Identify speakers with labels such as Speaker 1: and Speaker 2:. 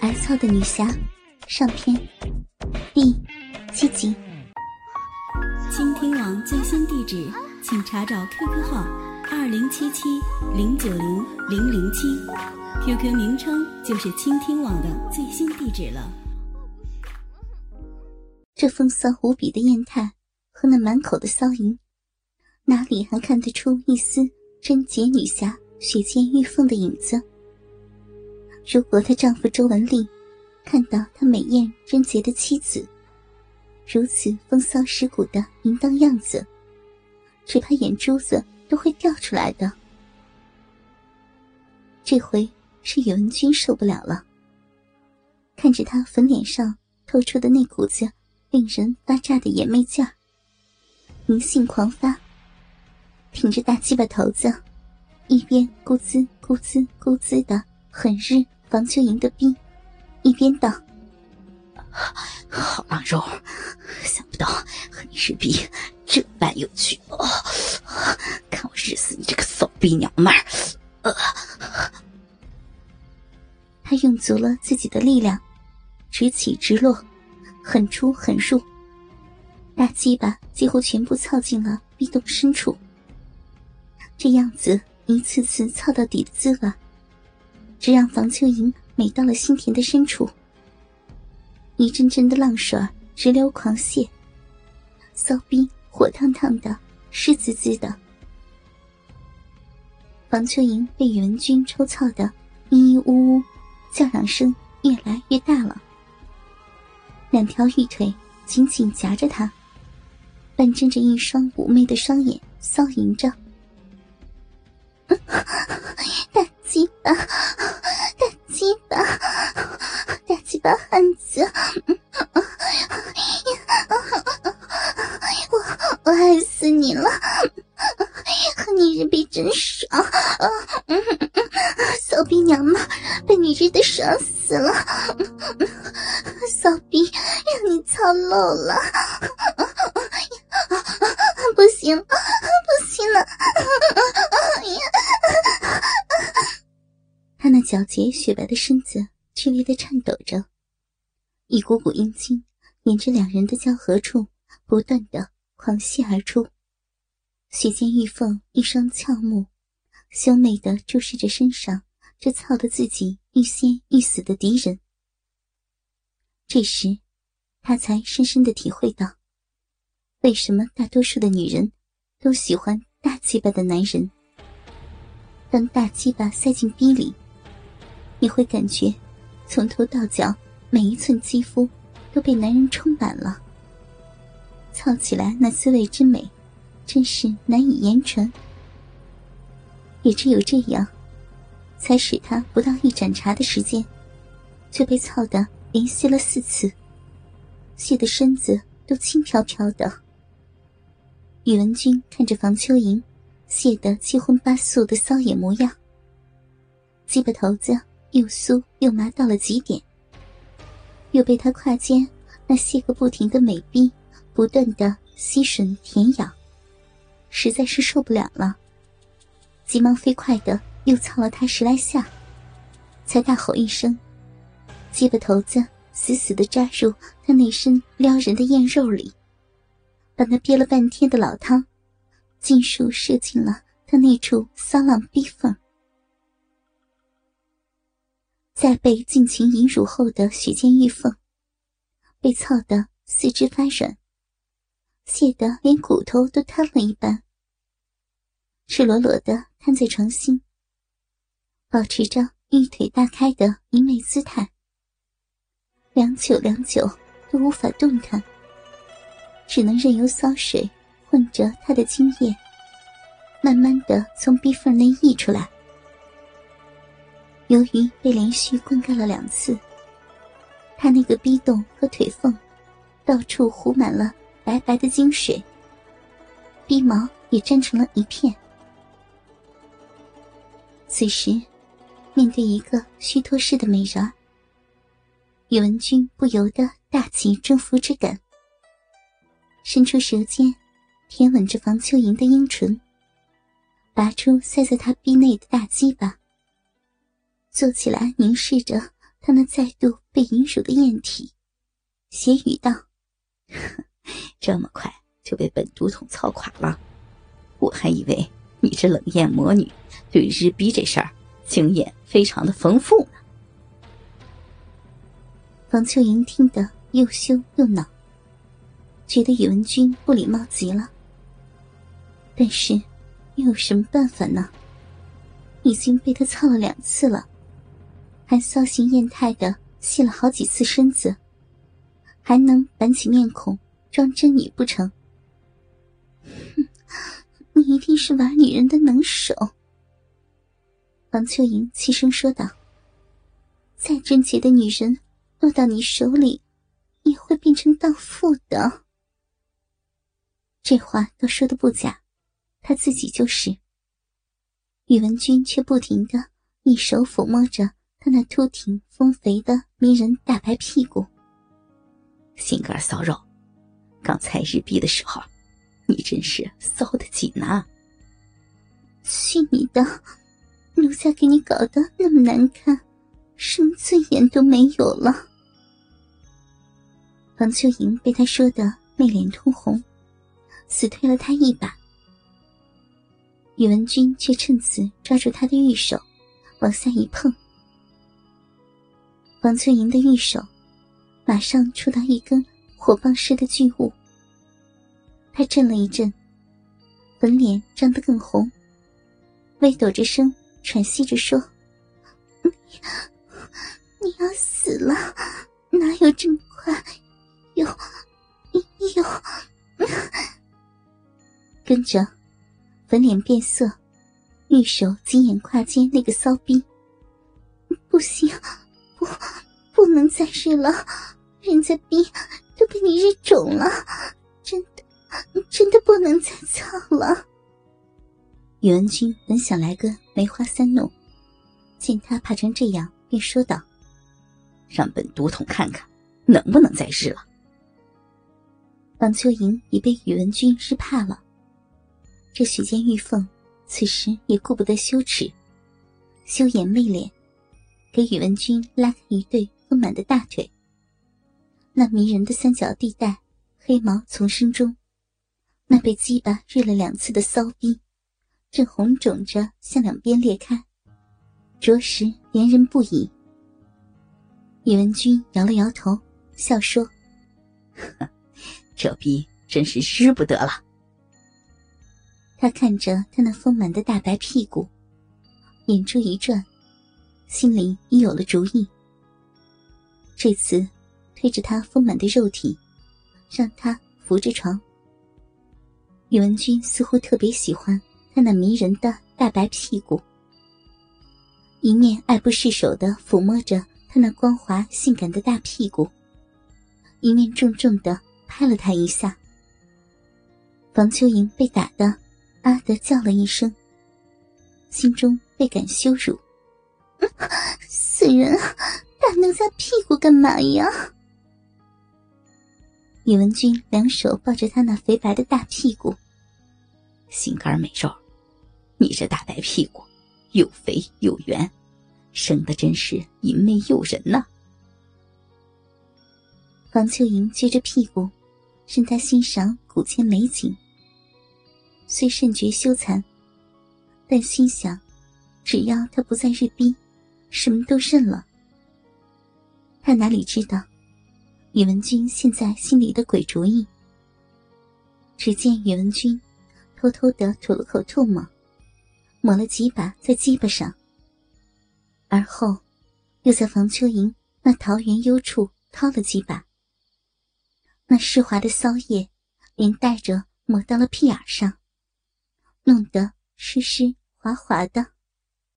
Speaker 1: 挨操的女侠上篇第七集。
Speaker 2: 倾听网最新地址，请查找 QQ 号二零七七零九零零零七，QQ 名称就是倾听网的最新地址了。
Speaker 1: 这风骚无比的艳态和那满口的骚淫，哪里还看得出一丝贞洁女侠雪见玉凤的影子？如果她丈夫周文丽看到她美艳贞洁的妻子如此风骚蚀骨的淫荡样子，只怕眼珠子都会掉出来的。这回是宇文君受不了了，看着他粉脸上透出的那股子令人发炸的眼媚劲儿，淫性狂发，挺着大鸡巴头子，一边咕滋咕滋咕滋的狠日。房秋莹的逼，一边道：“
Speaker 3: 好浪肉，想不到和你日逼这般有趣哦！看我日死你这个骚逼娘们儿！”呃，
Speaker 1: 他用足了自己的力量，直起直落，狠出狠入，大鸡巴几乎全部操进了壁洞深处。这样子一次次操到底的滋味。只让房秋莹美到了心田的深处，一阵阵的浪水直流狂泻，骚逼火烫烫的，湿滋滋的。房秋莹被宇文君抽操的咿咿呜呜，叫嚷声越来越大了。两条玉腿紧紧夹着她，半睁着一双妩媚的双眼，骚淫着。大鸡巴，汉子，我我爱死你了，和你日比真爽，骚逼娘们被你日的爽死了，骚逼让你操漏了，不行了，不行了！他那。皎洁雪白的身子剧烈的颤抖，股股阴茎沿着两人的交合处不断的狂泻而出。雪见玉凤一双俏目，羞媚的注视着身上这操得自己欲仙欲死的敌人。这时，他才深深的体会到，为什么大多数的女人都喜欢大鸡巴的男人。当大鸡巴塞进逼里。你会感觉，从头到脚每一寸肌肤都被男人充满了。操起来那滋味之美，真是难以言传。也只有这样，才使他不到一盏茶的时间，就被操得连续了四次，泄的身子都轻飘飘的。宇文君看着房秋莹泄得七荤八素的骚眼模样，鸡巴头子。又酥又麻到了极点，又被他胯间那细个不停的美逼不断的吸吮舔咬，实在是受不了了。急忙飞快的又操了他十来下，才大吼一声，鸡巴头子死死的扎入他那身撩人的艳肉里，把那憋了半天的老汤尽数射进了他那处骚浪逼缝。在被尽情淫辱后的雪见玉凤，被操得四肢发软，泄得连骨头都瘫了一般，赤裸裸的瘫在床心，保持着玉腿大开的淫媚姿态，良久良久都无法动弹，只能任由骚水混着他的精液，慢慢的从逼缝内溢出来。由于被连续灌溉了两次，他那个逼洞和腿缝，到处糊满了白白的精水，逼毛也粘成了一片。此时，面对一个虚脱式的美人，宇文君不由得大起征服之感，伸出舌尖，舔吻着房秋莹的阴唇，拔出塞在她逼内的大鸡巴。坐起来，凝视着他那再度被淫辱的艳体，邪语道：“
Speaker 3: 这么快就被本都统操垮了？我还以为你这冷艳魔女对日逼这事儿经验非常的丰富呢。”
Speaker 1: 房秋莹听得又羞又恼，觉得宇文君不礼貌极了。但是又有什么办法呢？已经被他操了两次了，还骚形艳态的戏了好几次身子，还能板起面孔装真女不成？哼，你一定是玩女人的能手。王秋莹轻声说道：“再贞洁的女人。”落到你手里，也会变成荡妇的。这话都说的不假，他自己就是。宇文君却不停的一手抚摸着他那凸挺丰肥的迷人大白屁股。
Speaker 3: 心肝骚肉，刚才日逼的时候，你真是骚的紧呐！
Speaker 1: 去你的！奴家给你搞得那么难看，什么尊严都没有了。王秋莹被他说的媚脸通红，死推了他一把。宇文君却趁此抓住他的玉手，往下一碰。王翠莹的玉手马上触到一根火棒似的巨物，他震了一震，粉脸涨得更红，微抖着声喘息着说：“你你要死了，哪有这么快？”有，有，跟着，粉脸变色，玉手紧眼跨肩那个骚逼，不行，不，不能再日了，人家逼都被你日肿了，真的，真的不能再操了。宇文君本想来个梅花三弄，见他怕成这样，便说道：“
Speaker 3: 让本都统看看，能不能再日了。”
Speaker 1: 王秋莹已被宇文君日怕了，这许见玉凤此时也顾不得羞耻，羞颜媚脸，给宇文君拉开一对丰满的大腿。那迷人的三角地带，黑毛丛生中，那被鸡巴日了两次的骚逼，正红肿着向两边裂开，着实怜人不已。宇文君摇了摇头，笑说：“。”
Speaker 3: 这逼真是日不得了。
Speaker 1: 他看着他那丰满的大白屁股，眼珠一转，心里已有了主意。这次推着他丰满的肉体，让他扶着床。宇文君似乎特别喜欢他那迷人的大白屁股，一面爱不释手的抚摸着他那光滑性感的大屁股，一面重重的。拍了他一下，房秋莹被打的啊的叫了一声，心中倍感羞辱。死人，打奴家屁股干嘛呀？宇文君两手抱着他那肥白的大屁股，
Speaker 3: 心肝美肉，你这大白屁股又肥又圆，生的真是淫媚诱人呐！
Speaker 1: 房秋莹撅着屁股。任他欣赏古前美景，虽甚觉羞惭，但心想，只要他不再日逼，什么都认了。他哪里知道，宇文君现在心里的鬼主意。只见宇文君偷偷的吐了口唾沫，抹了几把在鸡巴上，而后又在房秋莹那桃源幽处掏了几把。那湿滑的骚液，连带着抹到了屁眼上，弄得湿湿滑滑的。